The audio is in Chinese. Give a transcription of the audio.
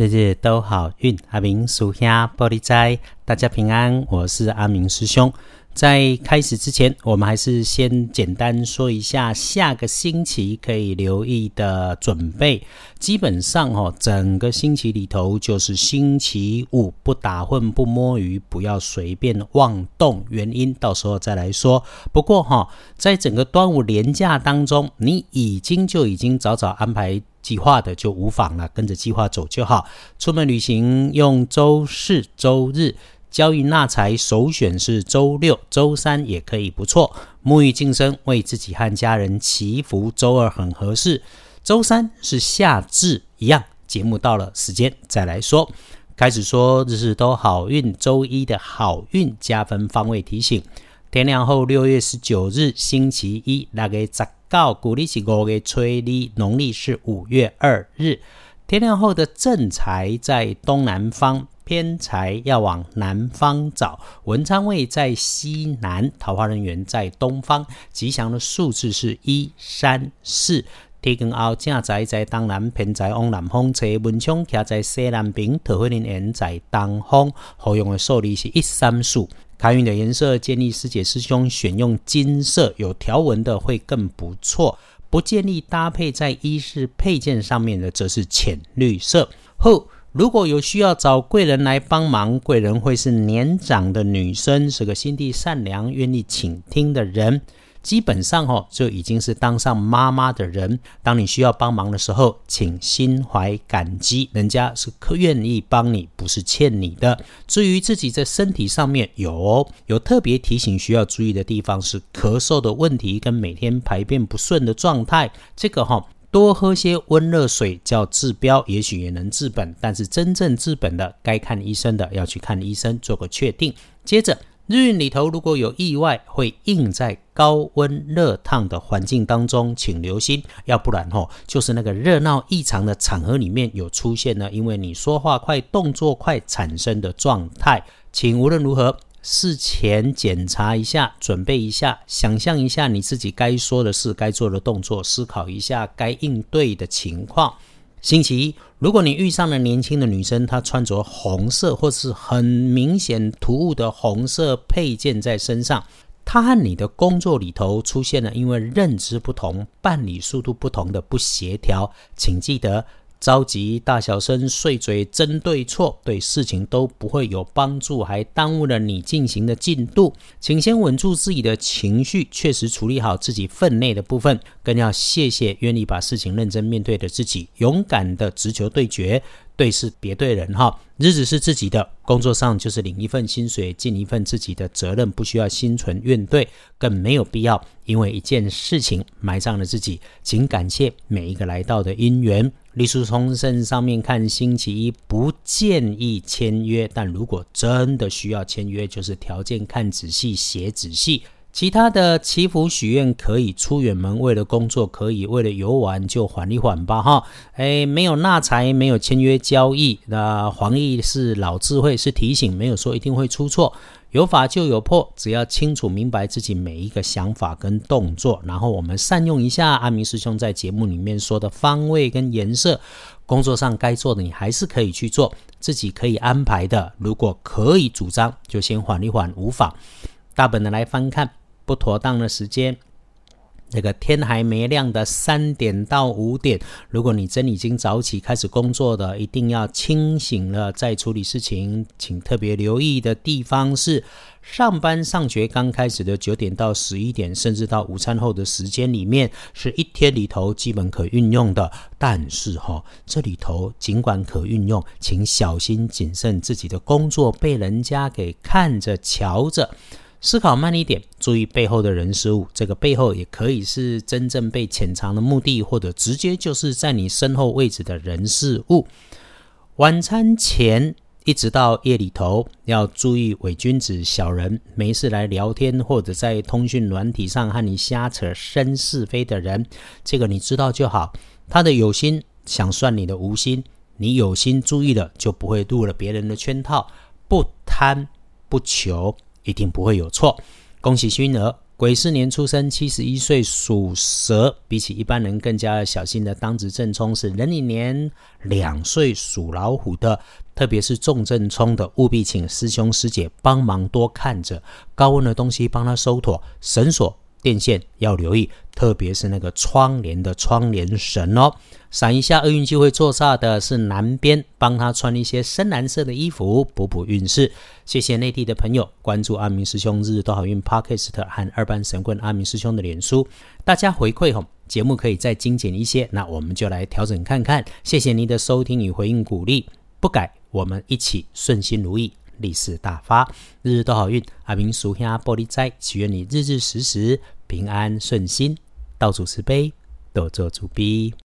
日日都好运，阿明属下玻璃斋，大家平安，我是阿明师兄。在开始之前，我们还是先简单说一下下个星期可以留意的准备。基本上哈，整个星期里头就是星期五不打混不摸鱼，不要随便妄动。原因到时候再来说。不过哈，在整个端午连假当中，你已经就已经早早安排计划的就无妨了，跟着计划走就好。出门旅行用周四周日。交易纳财首选是周六、周三也可以不错。沐浴净身，为自己和家人祈福，周二很合适。周三是夏至，一样。节目到了，时间再来说。开始说日日都好运，周一的好运加分方位提醒。天亮后，六月十九日星期一，那个十到，古历是五月初二，农历是五月二日。天亮后的正财在东南方。偏财要往南方找，文昌位在西南，桃花人缘在东方。吉祥的数字是一、三、四。天根后正财在东南，偏财往南方找，文昌徛在西南边，桃花人缘在东方。好用的数字是一、三、四。开运的颜色建议师姐师兄选用金色，有条纹的会更不错。不建议搭配在衣饰配件上面的，则是浅绿色。后。如果有需要找贵人来帮忙，贵人会是年长的女生，是个心地善良、愿意倾听的人。基本上哦，就已经是当上妈妈的人。当你需要帮忙的时候，请心怀感激，人家是愿意帮你，不是欠你的。至于自己在身体上面有有特别提醒需要注意的地方，是咳嗽的问题跟每天排便不顺的状态。这个哈。多喝些温热水叫治标，也许也能治本。但是真正治本的，该看医生的要去看医生做个确定。接着日运里头如果有意外，会印在高温热烫的环境当中，请留心。要不然吼，就是那个热闹异常的场合里面有出现呢，因为你说话快、动作快产生的状态，请无论如何。事前检查一下，准备一下，想象一下你自己该说的事、该做的动作，思考一下该应对的情况。星期一，如果你遇上了年轻的女生，她穿着红色或是很明显突兀的红色配件在身上，她和你的工作里头出现了因为认知不同、办理速度不同的不协调，请记得。着急，大小声碎嘴，争对错，对事情都不会有帮助，还耽误了你进行的进度。请先稳住自己的情绪，确实处理好自己分内的部分，更要谢谢愿意把事情认真面对的自己，勇敢的直球对决。对事别对人哈，日子是自己的，工作上就是领一份薪水，尽一份自己的责任，不需要心存怨怼，更没有必要因为一件事情埋葬了自己。请感谢每一个来到的姻缘。立书从身上面看，星期一不建议签约，但如果真的需要签约，就是条件看仔细，写仔细。其他的祈福许愿可以出远门，为了工作可以，为了游玩就缓一缓吧哈。哎，没有纳财，没有签约交易，那黄奕是老智慧，是提醒，没有说一定会出错。有法就有破，只要清楚明白自己每一个想法跟动作，然后我们善用一下阿明师兄在节目里面说的方位跟颜色，工作上该做的你还是可以去做，自己可以安排的，如果可以主张，就先缓一缓，无妨。大本的来翻看。不妥当的时间，那个天还没亮的三点到五点，如果你真已经早起开始工作的，一定要清醒了再处理事情。请特别留意的地方是，上班上学刚开始的九点到十一点，甚至到午餐后的时间里面，是一天里头基本可运用的。但是哈，这里头尽管可运用，请小心谨慎，自己的工作被人家给看着瞧着。思考慢一点，注意背后的人事物。这个背后也可以是真正被潜藏的目的，或者直接就是在你身后位置的人事物。晚餐前一直到夜里头，要注意伪君子、小人，没事来聊天或者在通讯软体上和你瞎扯生是非的人，这个你知道就好。他的有心想算你的无心，你有心注意了，就不会入了别人的圈套。不贪不求。一定不会有错。恭喜熏儿癸巳年出生，七十一岁，属蛇，比起一般人更加小心的当值正冲是壬寅年两岁属老虎的，特别是重正冲的，务必请师兄师姐帮忙多看着高温的东西，帮他收妥绳索。电线要留意，特别是那个窗帘的窗帘绳哦。闪一下厄运机会坐煞的是南边，帮他穿一些深蓝色的衣服，补补运势。谢谢内地的朋友关注阿明师兄日日都好运 Podcast 和二班神棍阿明师兄的脸书，大家回馈吼，节目可以再精简一些，那我们就来调整看看。谢谢您的收听与回应鼓励，不改，我们一起顺心如意。利市大发，日日都好运。阿明属下玻璃斋，祈愿你日日时时平安顺心，到处慈悲，多做主逼。